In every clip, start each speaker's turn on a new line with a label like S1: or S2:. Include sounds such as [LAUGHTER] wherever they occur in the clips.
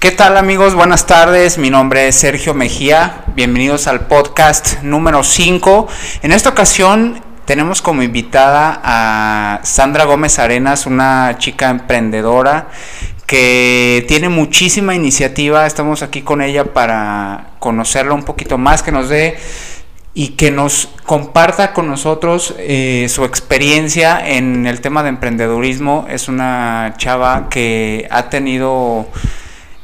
S1: ¿Qué tal amigos? Buenas tardes, mi nombre es Sergio Mejía, bienvenidos al podcast número 5. En esta ocasión tenemos como invitada a Sandra Gómez Arenas, una chica emprendedora que tiene muchísima iniciativa. Estamos aquí con ella para conocerla un poquito más, que nos dé y que nos comparta con nosotros eh, su experiencia en el tema de emprendedurismo. Es una chava que ha tenido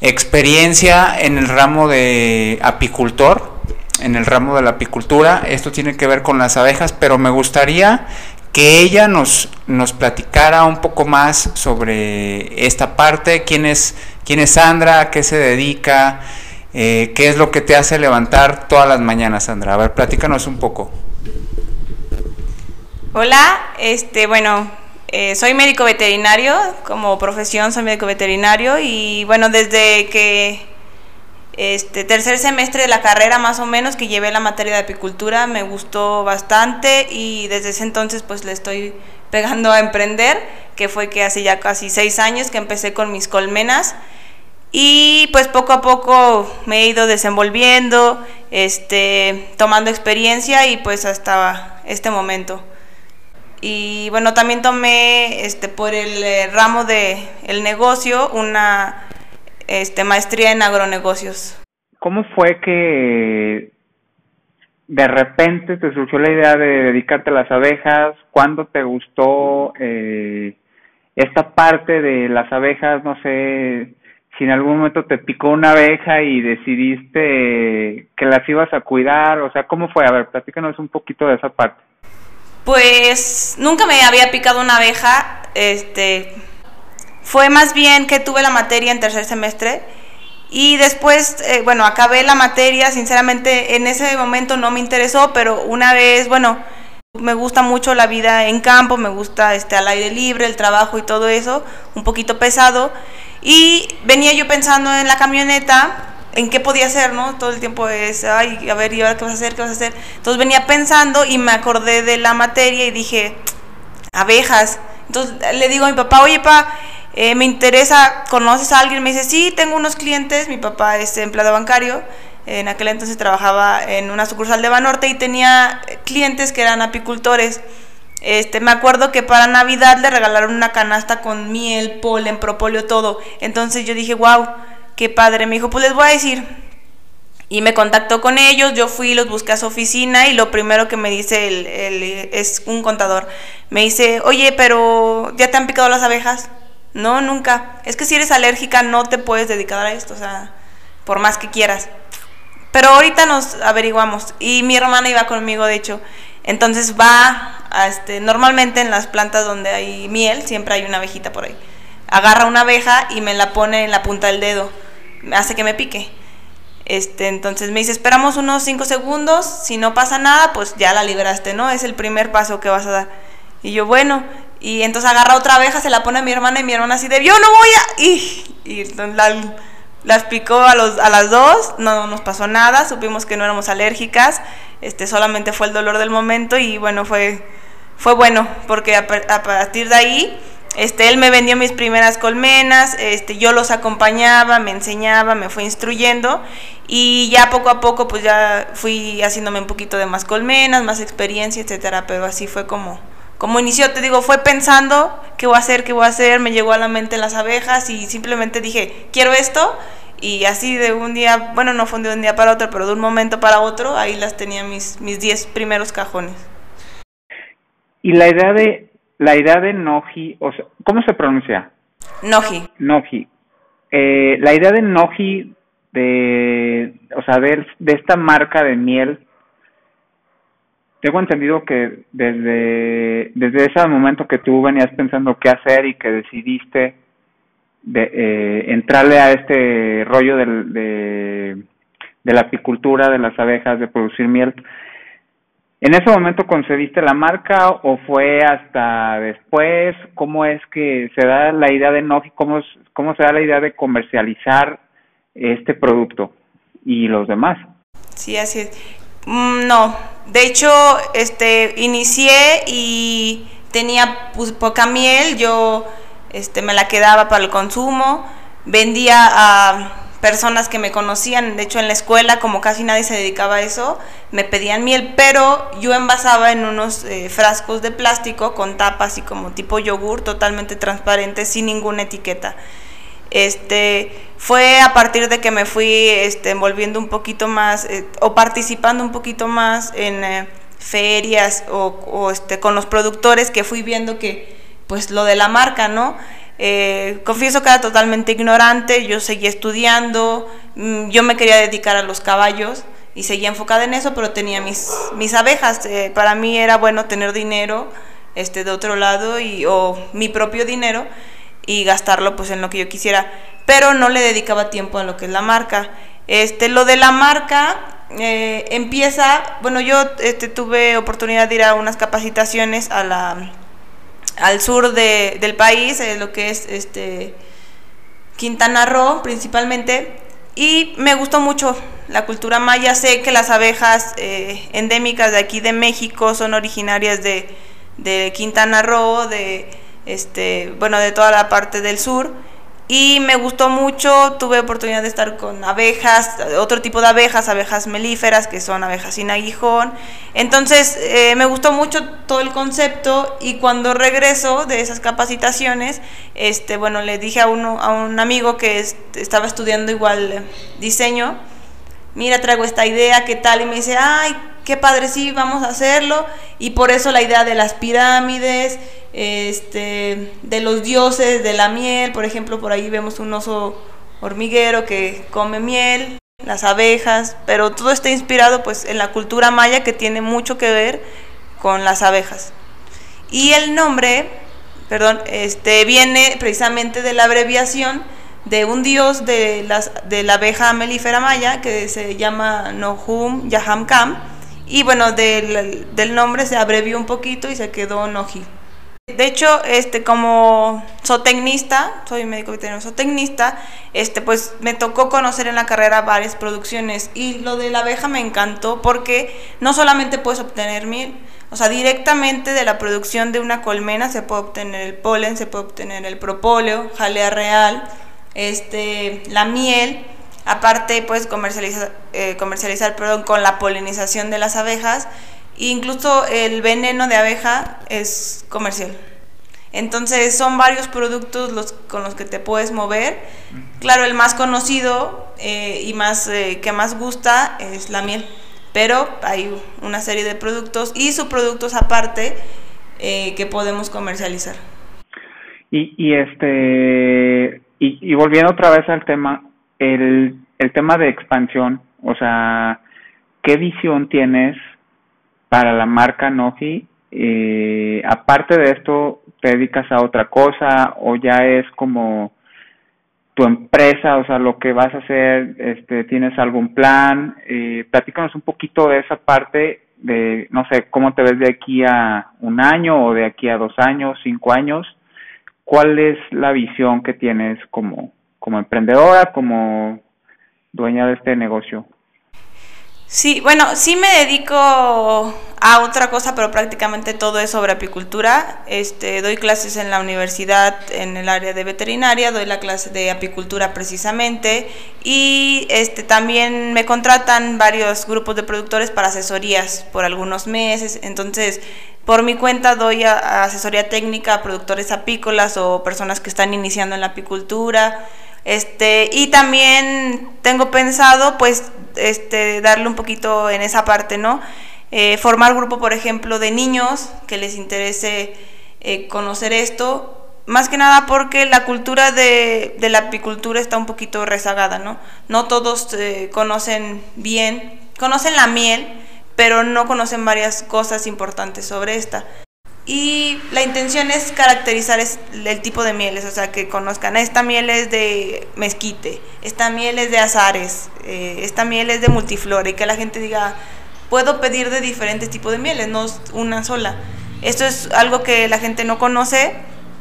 S1: experiencia en el ramo de apicultor, en el ramo de la apicultura. Esto tiene que ver con las abejas, pero me gustaría que ella nos, nos platicara un poco más sobre esta parte, quién es, quién es Sandra, a qué se dedica, eh, qué es lo que te hace levantar todas las mañanas, Sandra. A ver, platícanos un poco.
S2: Hola, este, bueno, eh, soy médico veterinario, como profesión soy médico veterinario y bueno, desde que este tercer semestre de la carrera más o menos que llevé la materia de apicultura me gustó bastante y desde ese entonces pues le estoy pegando a emprender, que fue que hace ya casi seis años que empecé con mis colmenas y pues poco a poco me he ido desenvolviendo, este, tomando experiencia y pues hasta este momento. Y bueno, también tomé este, por el eh, ramo de el negocio una este, maestría en agronegocios.
S1: ¿Cómo fue que de repente te surgió la idea de dedicarte a las abejas? ¿Cuándo te gustó eh, esta parte de las abejas? No sé si en algún momento te picó una abeja y decidiste que las ibas a cuidar. O sea, ¿cómo fue? A ver, platícanos un poquito de esa parte.
S2: Pues nunca me había picado una abeja, este fue más bien que tuve la materia en tercer semestre y después, eh, bueno, acabé la materia, sinceramente en ese momento no me interesó, pero una vez, bueno, me gusta mucho la vida en campo, me gusta este al aire libre, el trabajo y todo eso, un poquito pesado y venía yo pensando en la camioneta en qué podía hacer, ¿no? Todo el tiempo es, ay, a ver, ¿y ahora qué vas a hacer? ¿Qué vas a hacer? Entonces venía pensando y me acordé de la materia y dije, abejas. Entonces le digo a mi papá, oye, pa, eh, me interesa, ¿conoces a alguien? Me dice, sí, tengo unos clientes, mi papá es empleado bancario, en aquel entonces trabajaba en una sucursal de Banorte y tenía clientes que eran apicultores. Este, me acuerdo que para Navidad le regalaron una canasta con miel, polen, propóleo, todo. Entonces yo dije, wow, qué padre. Me dijo, pues les voy a decir. Y me contactó con ellos, yo fui, los busqué a su oficina y lo primero que me dice el, es un contador. Me dice, oye, pero ¿ya te han picado las abejas? No, nunca. Es que si eres alérgica no te puedes dedicar a esto, o sea, por más que quieras. Pero ahorita nos averiguamos. Y mi hermana iba conmigo, de hecho. Entonces va, a este, normalmente en las plantas donde hay miel, siempre hay una abejita por ahí. Agarra una abeja y me la pone en la punta del dedo hace que me pique. Este, entonces me dice, esperamos unos 5 segundos, si no pasa nada, pues ya la libraste, ¿no? Es el primer paso que vas a dar. Y yo, bueno, y entonces agarra otra abeja, se la pone a mi hermana y mi hermana así de, yo no voy a... Y, y la, las picó a, los, a las dos, no nos pasó nada, supimos que no éramos alérgicas, este, solamente fue el dolor del momento y bueno, fue, fue bueno, porque a partir de ahí este, él me vendió mis primeras colmenas, este, yo los acompañaba, me enseñaba, me fue instruyendo y ya poco a poco pues ya fui haciéndome un poquito de más colmenas, más experiencia, etcétera, pero así fue como, como inició, te digo, fue pensando qué voy a hacer, qué voy a hacer, me llegó a la mente las abejas y simplemente dije, quiero esto y así de un día, bueno, no fue de un día para otro, pero de un momento para otro, ahí las tenía mis mis 10 primeros cajones.
S1: Y la idea de la idea de Noji, o sea, ¿cómo se pronuncia?
S2: Noji.
S1: Noji. Eh, la idea de Noji, de, o sea, de, de esta marca de miel, tengo entendido que desde, desde ese momento que tú venías pensando qué hacer y que decidiste de, eh, entrarle a este rollo del, de, de la apicultura, de las abejas, de producir miel, ¿En ese momento concediste la marca o fue hasta después? ¿Cómo es que se da la idea de Noji? ¿Cómo, cómo se da la idea de comercializar este producto y los demás?
S2: Sí, así es. Mm, no, de hecho, este, inicié y tenía pues, poca miel, yo este, me la quedaba para el consumo, vendía a personas que me conocían, de hecho en la escuela como casi nadie se dedicaba a eso, me pedían miel, pero yo envasaba en unos eh, frascos de plástico con tapas y como tipo yogur totalmente transparente sin ninguna etiqueta. Este, fue a partir de que me fui este, envolviendo un poquito más eh, o participando un poquito más en eh, ferias o, este, con los productores que fui viendo que pues lo de la marca, ¿no? Eh, confieso que era totalmente ignorante, yo seguía estudiando, mm, yo me quería dedicar a los caballos y seguía enfocada en eso, pero tenía mis, mis abejas. Eh, para mí era bueno tener dinero este, de otro lado y, o mi propio dinero y gastarlo pues en lo que yo quisiera, pero no le dedicaba tiempo a lo que es la marca. Este, lo de la marca eh, empieza, bueno, yo este, tuve oportunidad de ir a unas capacitaciones a la al sur de, del país, eh, lo que es este Quintana Roo principalmente, y me gustó mucho la cultura maya. Sé que las abejas eh, endémicas de aquí de México son originarias de, de Quintana Roo, de este, bueno, de toda la parte del sur y me gustó mucho, tuve oportunidad de estar con abejas, otro tipo de abejas, abejas melíferas, que son abejas sin aguijón. Entonces eh, me gustó mucho todo el concepto y cuando regreso de esas capacitaciones, este, bueno, le dije a, uno, a un amigo que estaba estudiando igual diseño, mira, traigo esta idea, ¿qué tal? Y me dice, ay, qué padre, sí, vamos a hacerlo. Y por eso la idea de las pirámides este, de los dioses de la miel, por ejemplo, por ahí vemos un oso hormiguero que come miel, las abejas, pero todo está inspirado pues en la cultura maya que tiene mucho que ver con las abejas. Y el nombre, perdón, este viene precisamente de la abreviación de un dios de, las, de la abeja melífera maya que se llama Nohum Yaham Kam y bueno, del, del nombre se abrevió un poquito y se quedó Noji. De hecho, este, como zootecnista, soy médico veterinario zootecnista, este, pues me tocó conocer en la carrera varias producciones y lo de la abeja me encantó porque no solamente puedes obtener miel, o sea, directamente de la producción de una colmena se puede obtener el polen, se puede obtener el propóleo, jalea real, este, la miel, aparte puedes comercializar, eh, comercializar perdón, con la polinización de las abejas Incluso el veneno de abeja es comercial. Entonces son varios productos los, con los que te puedes mover. Claro, el más conocido eh, y más eh, que más gusta es la miel, pero hay una serie de productos y subproductos aparte eh, que podemos comercializar.
S1: Y, y este y, y, volviendo otra vez al tema, el, el tema de expansión, o sea, ¿qué visión tienes para la marca Noji. Eh, aparte de esto, ¿te dedicas a otra cosa o ya es como tu empresa, o sea, lo que vas a hacer, este, tienes algún plan? Eh, platícanos un poquito de esa parte de, no sé, cómo te ves de aquí a un año o de aquí a dos años, cinco años. ¿Cuál es la visión que tienes como, como emprendedora, como dueña de este negocio?
S2: Sí, bueno, sí me dedico a otra cosa, pero prácticamente todo es sobre apicultura. Este, doy clases en la universidad en el área de veterinaria, doy la clase de apicultura precisamente y este también me contratan varios grupos de productores para asesorías por algunos meses. Entonces, por mi cuenta doy asesoría técnica a productores apícolas o personas que están iniciando en la apicultura. Este, y también tengo pensado pues este, darle un poquito en esa parte, ¿no? Eh, formar grupo, por ejemplo, de niños que les interese eh, conocer esto, más que nada porque la cultura de, la apicultura está un poquito rezagada, ¿no? No todos eh, conocen bien, conocen la miel, pero no conocen varias cosas importantes sobre esta. Y la intención es caracterizar el tipo de mieles, o sea, que conozcan, esta miel es de mezquite, esta miel es de azares, eh, esta miel es de multiflora, y que la gente diga, puedo pedir de diferentes tipos de mieles, no una sola. Esto es algo que la gente no conoce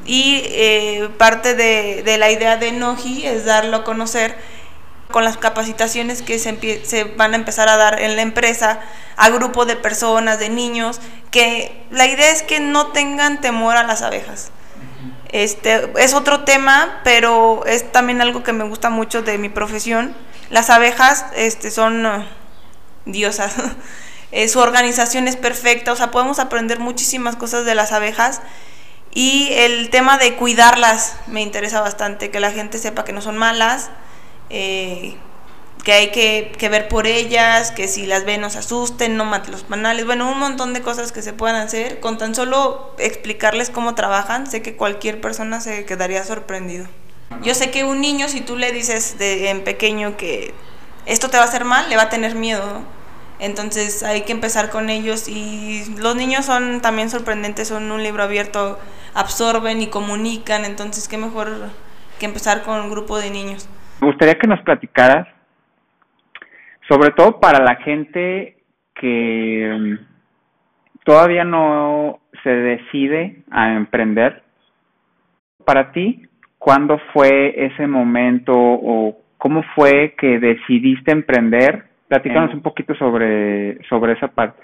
S2: y eh, parte de, de, la idea de Noji es darlo a conocer con las capacitaciones que se, se, van a empezar a dar en la empresa a grupo de personas, de niños, que la idea es que no tengan temor a las abejas. Este, es otro tema, pero es también algo que me gusta mucho de mi profesión. Las abejas este, son uh, diosas. [LAUGHS] Eh, su organización es perfecta, o sea, podemos aprender muchísimas cosas de las abejas. Y el tema de cuidarlas me interesa bastante, que la gente sepa que no son malas, eh, que hay que, ver por ellas, que si las ven no se asusten, no maten los panales, bueno, un montón de cosas que se puedan hacer. Con tan solo explicarles cómo trabajan, sé que cualquier persona se quedaría sorprendido. Yo sé que un niño, si tú le dices en pequeño que esto te va a hacer mal, le va a tener miedo. Entonces hay que empezar con ellos y los niños son también sorprendentes, son un libro abierto, absorben y comunican, entonces qué mejor que empezar con un grupo de niños.
S1: Me gustaría que nos platicaras sobre todo para la gente que mm, todavía no se decide a emprender. Para ti, ¿cuándo fue ese momento o cómo fue que decidiste emprender? Platícanos un poquito sobre, sobre esa parte.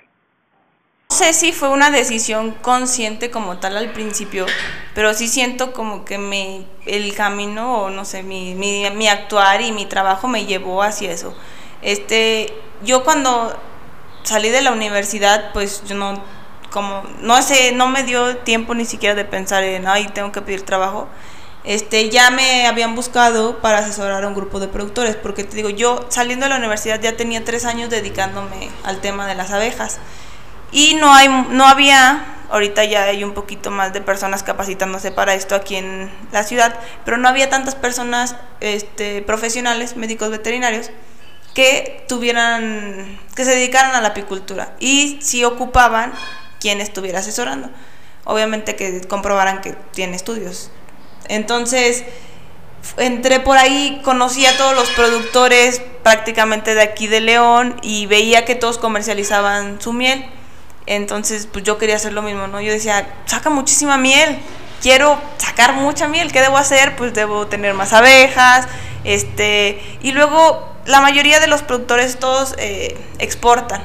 S2: Sé si fue una decisión consciente como tal al principio, pero sí siento como que me, el camino o no sé, mi, mi, mi actuar y mi trabajo me llevó hacia eso. Este, yo cuando salí de la universidad, pues yo no, como, no sé, no me dio tiempo ni siquiera de pensar en, ay, tengo que pedir trabajo. Este, ya me habían buscado para asesorar a un grupo de productores, porque te digo, yo saliendo de la universidad ya tenía tres años dedicándome al tema de las abejas. Y no, hay, no había, ahorita ya hay un poquito más de personas capacitándose para esto aquí en la ciudad, pero no había tantas personas este, profesionales, médicos veterinarios, que tuvieran, que se dedicaran a la apicultura y si ocupaban quien estuviera asesorando. Obviamente que comprobaran que tiene estudios. Entonces, entré por ahí, conocí a todos los productores prácticamente de aquí de León y veía que todos comercializaban su miel. Entonces, pues yo quería hacer lo mismo, ¿no? Yo decía, saca muchísima miel, quiero sacar mucha miel, ¿qué debo hacer? Pues debo tener más abejas, este, y luego la mayoría de los productores todos eh, exportan.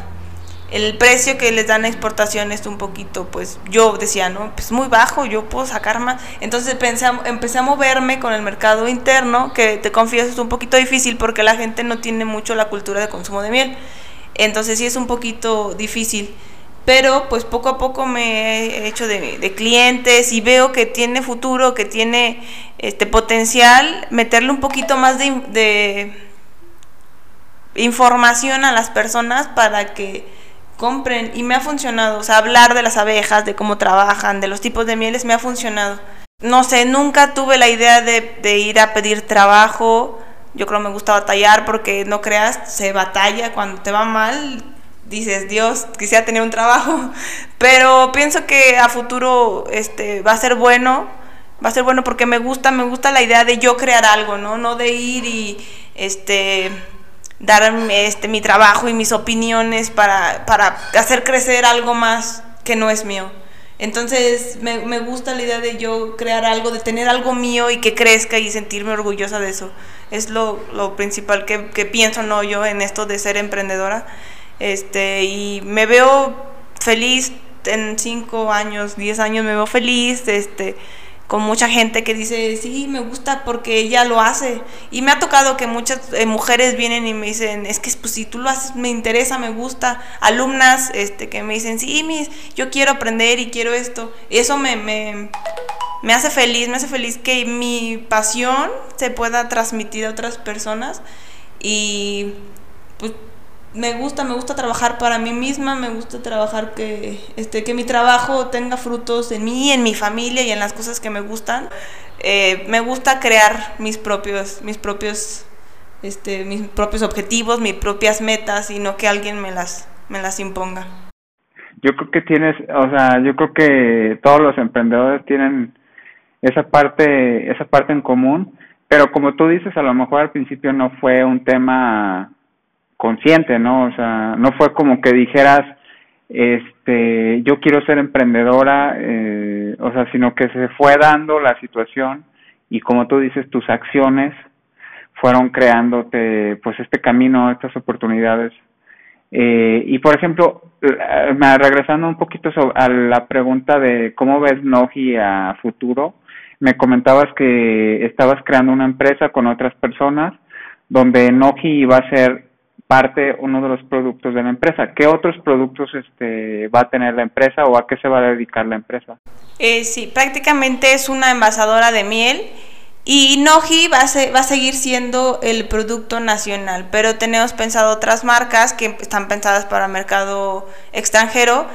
S2: El precio que les dan a exportación es un poquito, pues yo decía, no, pues muy bajo, yo puedo sacar más. Entonces pensé, empecé a moverme con el mercado interno, que te confieso es un poquito difícil porque la gente no tiene mucho la cultura de consumo de miel. Entonces sí es un poquito difícil. Pero pues poco a poco me he hecho de, clientes y veo que tiene futuro, que tiene este potencial, meterle un poquito más de información a las personas para que compren y me ha funcionado, o sea, hablar de las abejas, de cómo trabajan, de los tipos de mieles, me ha funcionado. No sé, nunca tuve la idea de, ir a pedir trabajo, yo creo que me gusta batallar porque no creas, se batalla cuando te va mal, dices, Dios, quisiera tener un trabajo, [LAUGHS] pero pienso que a futuro este, va a ser bueno, va a ser bueno porque me gusta, me gusta la idea de yo crear algo, ¿no? No de ir y, este, dar este, mi trabajo y mis opiniones para, hacer crecer algo más que no es mío. Entonces me, gusta la idea de yo crear algo, de tener algo mío y que crezca y sentirme orgullosa de eso. Es lo, principal que, pienso no yo en esto de ser emprendedora. Este, y me veo feliz en 5 años, 10 años, me veo feliz. Este, con mucha gente que dice, sí, me gusta porque ella lo hace. Y me ha tocado que muchas eh, mujeres vienen y me dicen, es que pues, si tú lo haces, me interesa, me gusta. Alumnas este, que me dicen, sí, mis, yo quiero aprender y quiero esto. Y eso me, me, me hace feliz, me hace feliz que mi pasión se pueda transmitir a otras personas. Y pues me gusta, me gusta trabajar para mí misma, me gusta trabajar que, este, que mi trabajo tenga frutos en mí, en mi familia y en las cosas que me gustan. Eh, me gusta crear mis propios, mis propios, este, mis propios objetivos, mis propias metas y no que alguien me las, me las imponga.
S1: Yo creo que tienes, o sea, yo creo que todos los emprendedores tienen esa parte, esa parte en común, pero como tú dices, a lo mejor al principio no fue un tema consciente, ¿no? O sea, no fue como que dijeras, este, yo quiero ser emprendedora, eh, o sea, sino que se fue dando la situación y como tú dices, tus acciones fueron creándote, pues, este camino, estas oportunidades. Eh, y por ejemplo, regresando un poquito a la pregunta de cómo ves Nogi a futuro, me comentabas que estabas creando una empresa con otras personas donde Noji iba a ser parte uno de los productos de la empresa. ¿Qué otros productos este, va a tener la empresa o a qué se va a dedicar la empresa?
S2: Eh, sí, prácticamente es una envasadora de miel y Noji va a, va a seguir siendo el producto nacional, pero tenemos pensado otras marcas que están pensadas para mercado extranjero,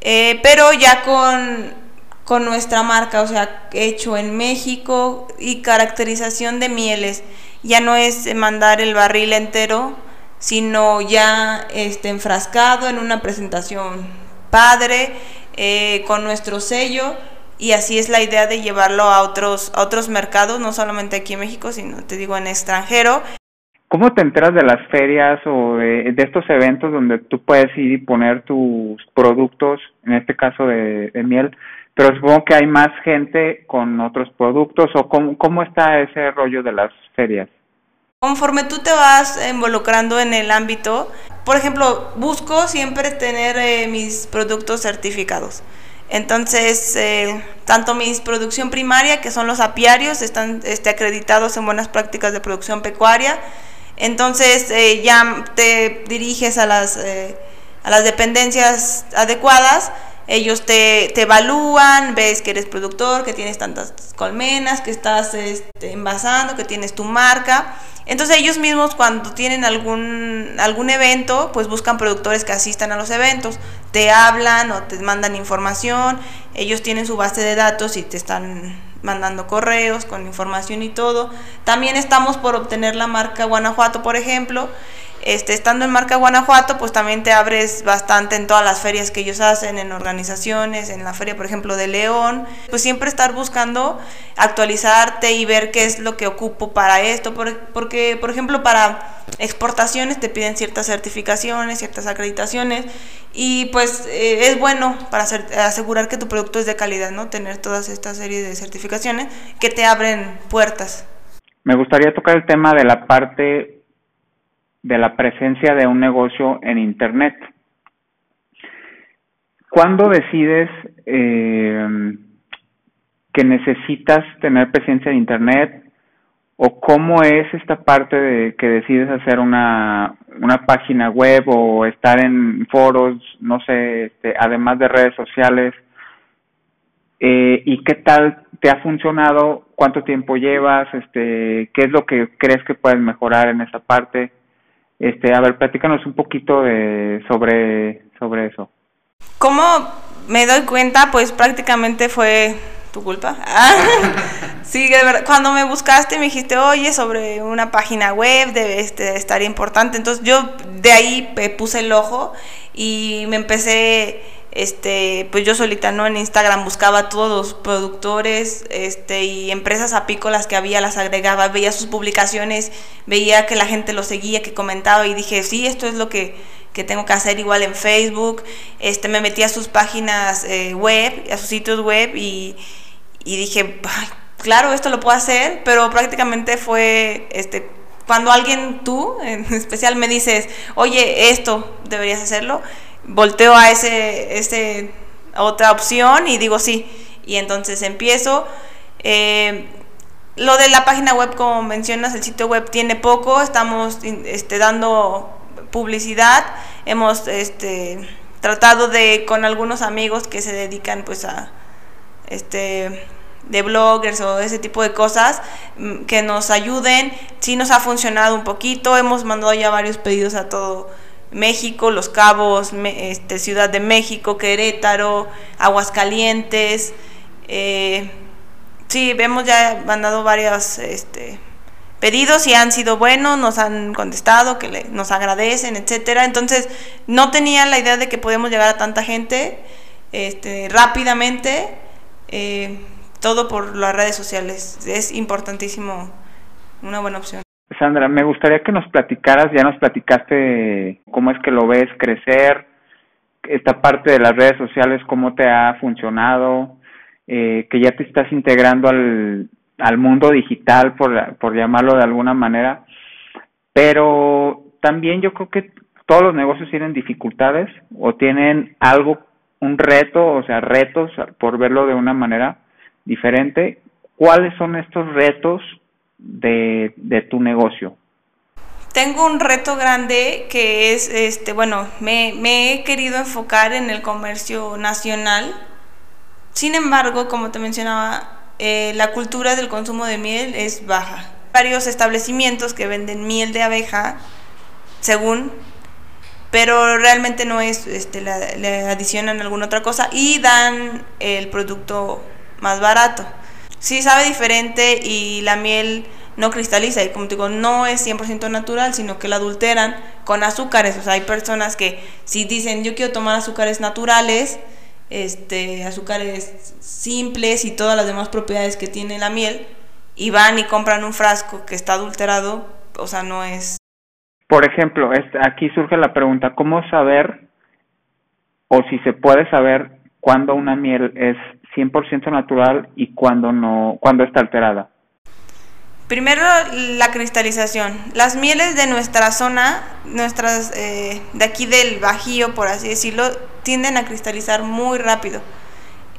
S2: eh, pero ya con con nuestra marca, o sea, hecho en México y caracterización de mieles. Ya no es mandar el barril entero, sino ya este, enfrascado en una presentación padre, eh, con nuestro sello. Y así es la idea de llevarlo a otros, a otros mercados, no solamente aquí en México, sino te digo en extranjero.
S1: ¿Cómo te enteras de las ferias o de, estos eventos donde tú puedes ir y poner tus productos, en este caso de miel? pero supongo que hay más gente con otros productos o cómo, cómo está ese rollo de las ferias.
S2: Conforme tú te vas involucrando en el ámbito, por ejemplo, busco siempre tener eh, mis productos certificados. Entonces, eh, tanto mi producción primaria, que son los apiarios, están este, acreditados en buenas prácticas de producción pecuaria. Entonces, eh, ya te diriges a las, a las dependencias adecuadas ellos te, te, evalúan, ves que eres productor, que tienes tantas colmenas, que estás este, envasando, que tienes tu marca. Entonces ellos mismos cuando tienen algún, algún evento, pues buscan productores que asistan a los eventos, te hablan o te mandan información, ellos tienen su base de datos y te están mandando correos con información y todo. También estamos por obtener la marca Guanajuato, por ejemplo, este, estando en marca Guanajuato, pues también te abres bastante en todas las ferias que ellos hacen, en organizaciones, en la feria, por ejemplo, de León. Pues siempre estar buscando actualizarte y ver qué es lo que ocupo para esto, porque, por ejemplo, para exportaciones te piden ciertas certificaciones, ciertas acreditaciones, y pues eh, es bueno para asegurar que tu producto es de calidad, ¿no? Tener todas estas series de certificaciones que te abren puertas.
S1: Me gustaría tocar el tema de la parte de la presencia de un negocio en Internet. ¿Cuándo decides eh, que necesitas tener presencia en Internet? ¿O cómo es esta parte de que decides hacer una, una página web o estar en foros, no sé, este, además de redes sociales? Eh, ¿Y qué tal te ha funcionado? ¿Cuánto tiempo llevas? Este, ¿Qué es lo que crees que puedes mejorar en esa parte? Este, a ver, platícanos un poquito de, sobre, sobre eso.
S2: ¿Cómo me doy cuenta? Pues prácticamente fue tu culpa. [LAUGHS] sí, de verdad, cuando me buscaste me dijiste, oye, sobre una página web debe este, estar importante. Entonces yo de ahí puse el ojo y me empecé este, pues yo solita, ¿no? En Instagram buscaba todos los productores, este, y empresas apícolas que había, las agregaba, veía sus publicaciones, veía que la gente lo seguía, que comentaba, y dije, sí, esto es lo que, que tengo que hacer igual en Facebook, este, me metí a sus páginas eh, web, a sus sitios web, y, y dije, claro, esto lo puedo hacer, pero prácticamente fue, este, cuando alguien, tú en especial, me dices, oye, esto deberías hacerlo, volteo a ese, ese otra opción y digo sí. Y entonces empiezo. Eh, lo de la página web, como mencionas, el sitio web tiene poco, estamos este, dando publicidad, hemos este, tratado de con algunos amigos que se dedican pues a este de bloggers o ese tipo de cosas mm, que nos ayuden. Sí nos ha funcionado un poquito, hemos mandado ya varios pedidos a todo México, Los Cabos, este, Ciudad de México, Querétaro, Aguascalientes. Eh, sí, hemos ya mandado varios este, pedidos y han sido buenos, nos han contestado, que nos agradecen, etcétera. Entonces, no tenía la idea de que podemos llegar a tanta gente este, rápidamente, eh, todo por las redes sociales. Es importantísimo, una buena opción.
S1: Sandra, me gustaría que nos platicaras, ya nos platicaste cómo es que lo ves crecer, esta parte de las redes sociales, cómo te ha funcionado, eh, que ya te estás integrando al, al mundo digital, por, por llamarlo de alguna manera, pero también yo creo que todos los negocios tienen dificultades o tienen algo, un reto, o sea, retos, por verlo de una manera diferente. ¿cuáles son estos retos de, tu negocio?
S2: Tengo un reto grande que es, este, bueno, me, he querido enfocar en el comercio nacional. Sin embargo, como te mencionaba, eh, la cultura del consumo de miel es baja. Varios establecimientos que venden miel de abeja, según, pero realmente no es, este, le adicionan alguna otra cosa y dan el producto más barato. Sí sabe diferente y la miel no cristaliza y como te digo, no es 100% natural, sino que la adulteran con azúcares. O sea, hay personas que si dicen yo quiero tomar azúcares naturales, este, azúcares simples y todas las demás propiedades que tiene la miel, y van y compran un frasco que está adulterado, o sea, no es...
S1: Por ejemplo, aquí surge la pregunta, ¿cómo saber o si se puede saber cuándo una miel es 100% natural y cuándo no, cuándo está alterada?
S2: Primero la cristalización. Las mieles de nuestra zona, nuestras eh, de aquí del Bajío, por así decirlo, tienden a cristalizar muy rápido.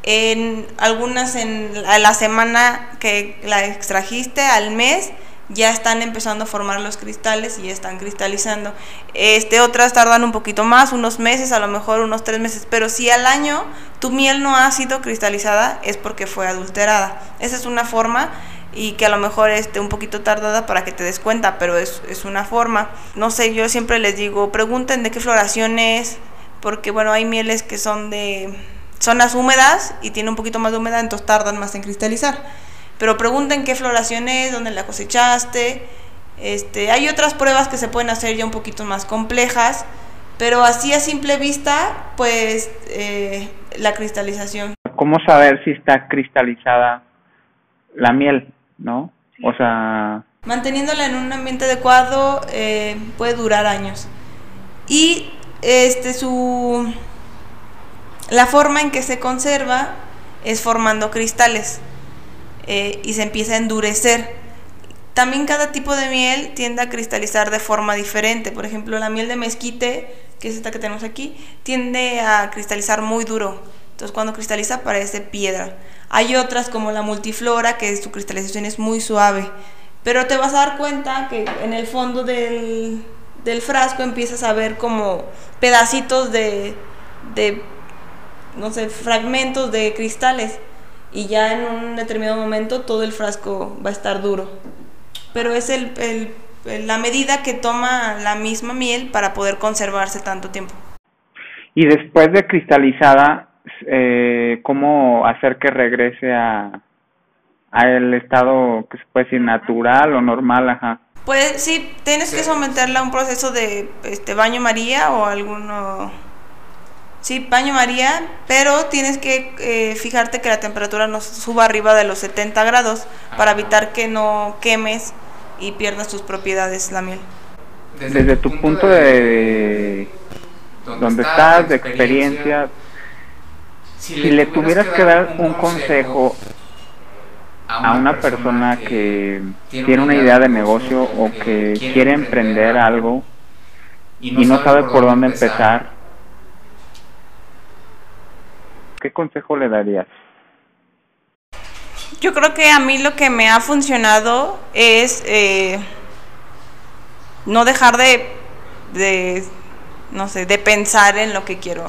S2: En algunas en la semana que la extrajiste, al mes, ya están empezando a formar los cristales y están cristalizando. Este, otras tardan un poquito más, unos meses, a lo mejor unos tres meses, pero si al año tu miel no ha sido cristalizada es porque fue adulterada. Esa es una forma y que a lo mejor esté un poquito tardada para que te des cuenta, pero es, es una forma. No sé, yo siempre les digo, pregunten de qué floración es, porque bueno, hay mieles que son de zonas húmedas y tienen un poquito más de humedad, entonces tardan más en cristalizar. Pero pregunten qué floración es, dónde la cosechaste. Este, hay otras pruebas que se pueden hacer ya un poquito más complejas, pero así a simple vista, pues eh, la cristalización.
S1: ¿Cómo saber si está cristalizada la miel? ¿no? O sea...
S2: Manteniéndola en un ambiente adecuado eh, puede durar años. Y este su la forma en que se conserva es formando cristales eh, y se empieza a endurecer. También cada tipo de miel tiende a cristalizar de forma diferente. Por ejemplo, la miel de mezquite, que es esta que tenemos aquí, tiende a cristalizar muy duro. Entonces cuando cristaliza parece piedra. Hay otras como la multiflora que su cristalización es muy suave. Pero te vas a dar cuenta que en el fondo del, frasco empiezas a ver como pedacitos de, de, no sé, fragmentos de cristales. Y ya en un determinado momento todo el frasco va a estar duro. Pero es el, la medida que toma la misma miel para poder conservarse tanto tiempo.
S1: Y después de cristalizada, eh, cómo hacer que regrese a, a el estado que se puede decir natural o normal, ajá.
S2: Pues sí, tienes que someterla a un proceso de este baño María o alguno Sí, baño María, pero tienes que eh, fijarte que la temperatura no suba arriba de los 70 grados para evitar que no quemes y pierdas tus propiedades la miel.
S1: Desde, tu punto de, donde estás, de experiencia, si, le tuvieras que dar un consejo a una persona que tiene una idea de negocio o que quiere emprender algo y no sabe por dónde empezar, ¿qué consejo le darías?
S2: Yo creo que a mí lo que me ha funcionado es eh, no dejar de, de, no sé, de pensar en lo que quiero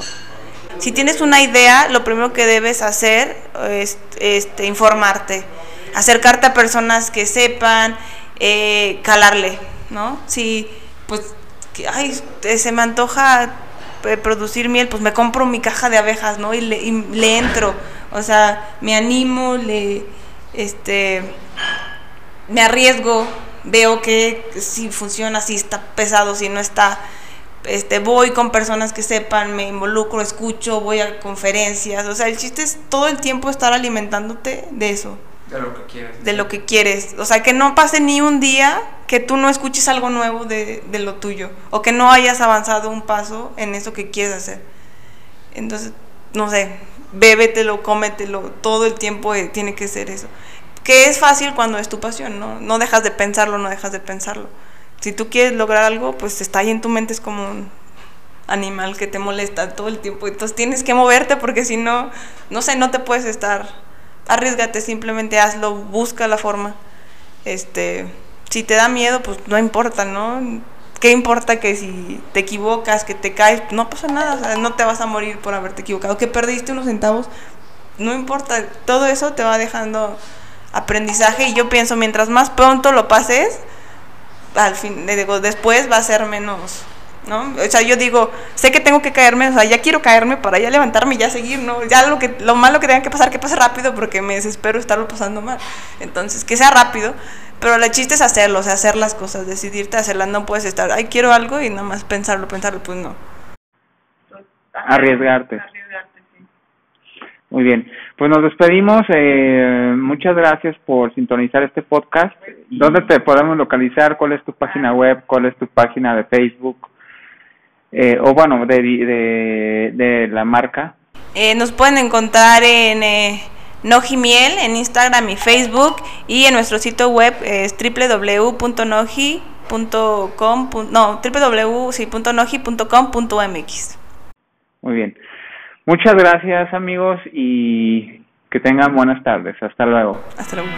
S2: si tienes una idea, lo primero que debes hacer es este, informarte, acercarte a personas que sepan, eh, calarle, ¿no? Si, pues, ay, se me antoja producir miel, pues me compro mi caja de abejas, ¿no? Y le, y le entro, o sea, me animo, le, este, me arriesgo, veo que si funciona, si está pesado, si no está este, voy con personas que sepan, me involucro, escucho, voy a conferencias, o sea, el chiste es todo el tiempo estar alimentándote de eso.
S1: De lo que quieres.
S2: De lo que quieres. O sea, que no pase ni un día que tú no escuches algo nuevo de, de lo tuyo, o que no hayas avanzado un paso en eso que quieres hacer. Entonces, no sé, bébetelo, cómetelo, todo el tiempo eh, tiene que ser eso. Que es fácil cuando es tu pasión, ¿no? No dejas de pensarlo, no dejas de pensarlo si tú quieres lograr algo, pues está ahí en tu mente, es como un animal que te molesta todo el tiempo. Entonces tienes que moverte porque si no, no sé, no te puedes estar arriesgate, simplemente hazlo, busca la forma. Este, si te da miedo, pues no importa, ¿no? ¿Qué importa que si te equivocas, que te caes? No pasa nada, no te vas a morir por haberte equivocado. Que perdiste unos centavos, no importa, todo eso te va dejando aprendizaje y yo pienso, mientras más pronto lo pases, al fin, digo, después va a ser menos, ¿no? O sea, yo digo, sé que tengo que caerme, o sea, ya quiero caerme para ya levantarme y ya seguir, ¿no? Ya lo, que, lo malo que tenga que pasar, que pase rápido porque me desespero estarlo pasando mal. Entonces, que sea rápido, pero el chiste es hacerlo, o sea, hacer las cosas, decidirte a hacerlas, no puedes estar, ay, quiero algo y nada más pensarlo, pensarlo, pues no.
S1: Arriesgarte. Muy bien, pues nos despedimos. Eh, muchas gracias por sintonizar este podcast. ¿Dónde te podemos localizar? ¿Cuál es tu página web? ¿Cuál es tu página de Facebook? Eh, o bueno, de, de, de la marca.
S2: Eh, nos pueden encontrar en eh, Nojimiel en Instagram y Facebook y en nuestro sitio web es www.noji.com no www.noji.com.mx
S1: Muy bien. Muchas gracias amigos y que tengan buenas tardes. Hasta luego.
S2: Hasta luego.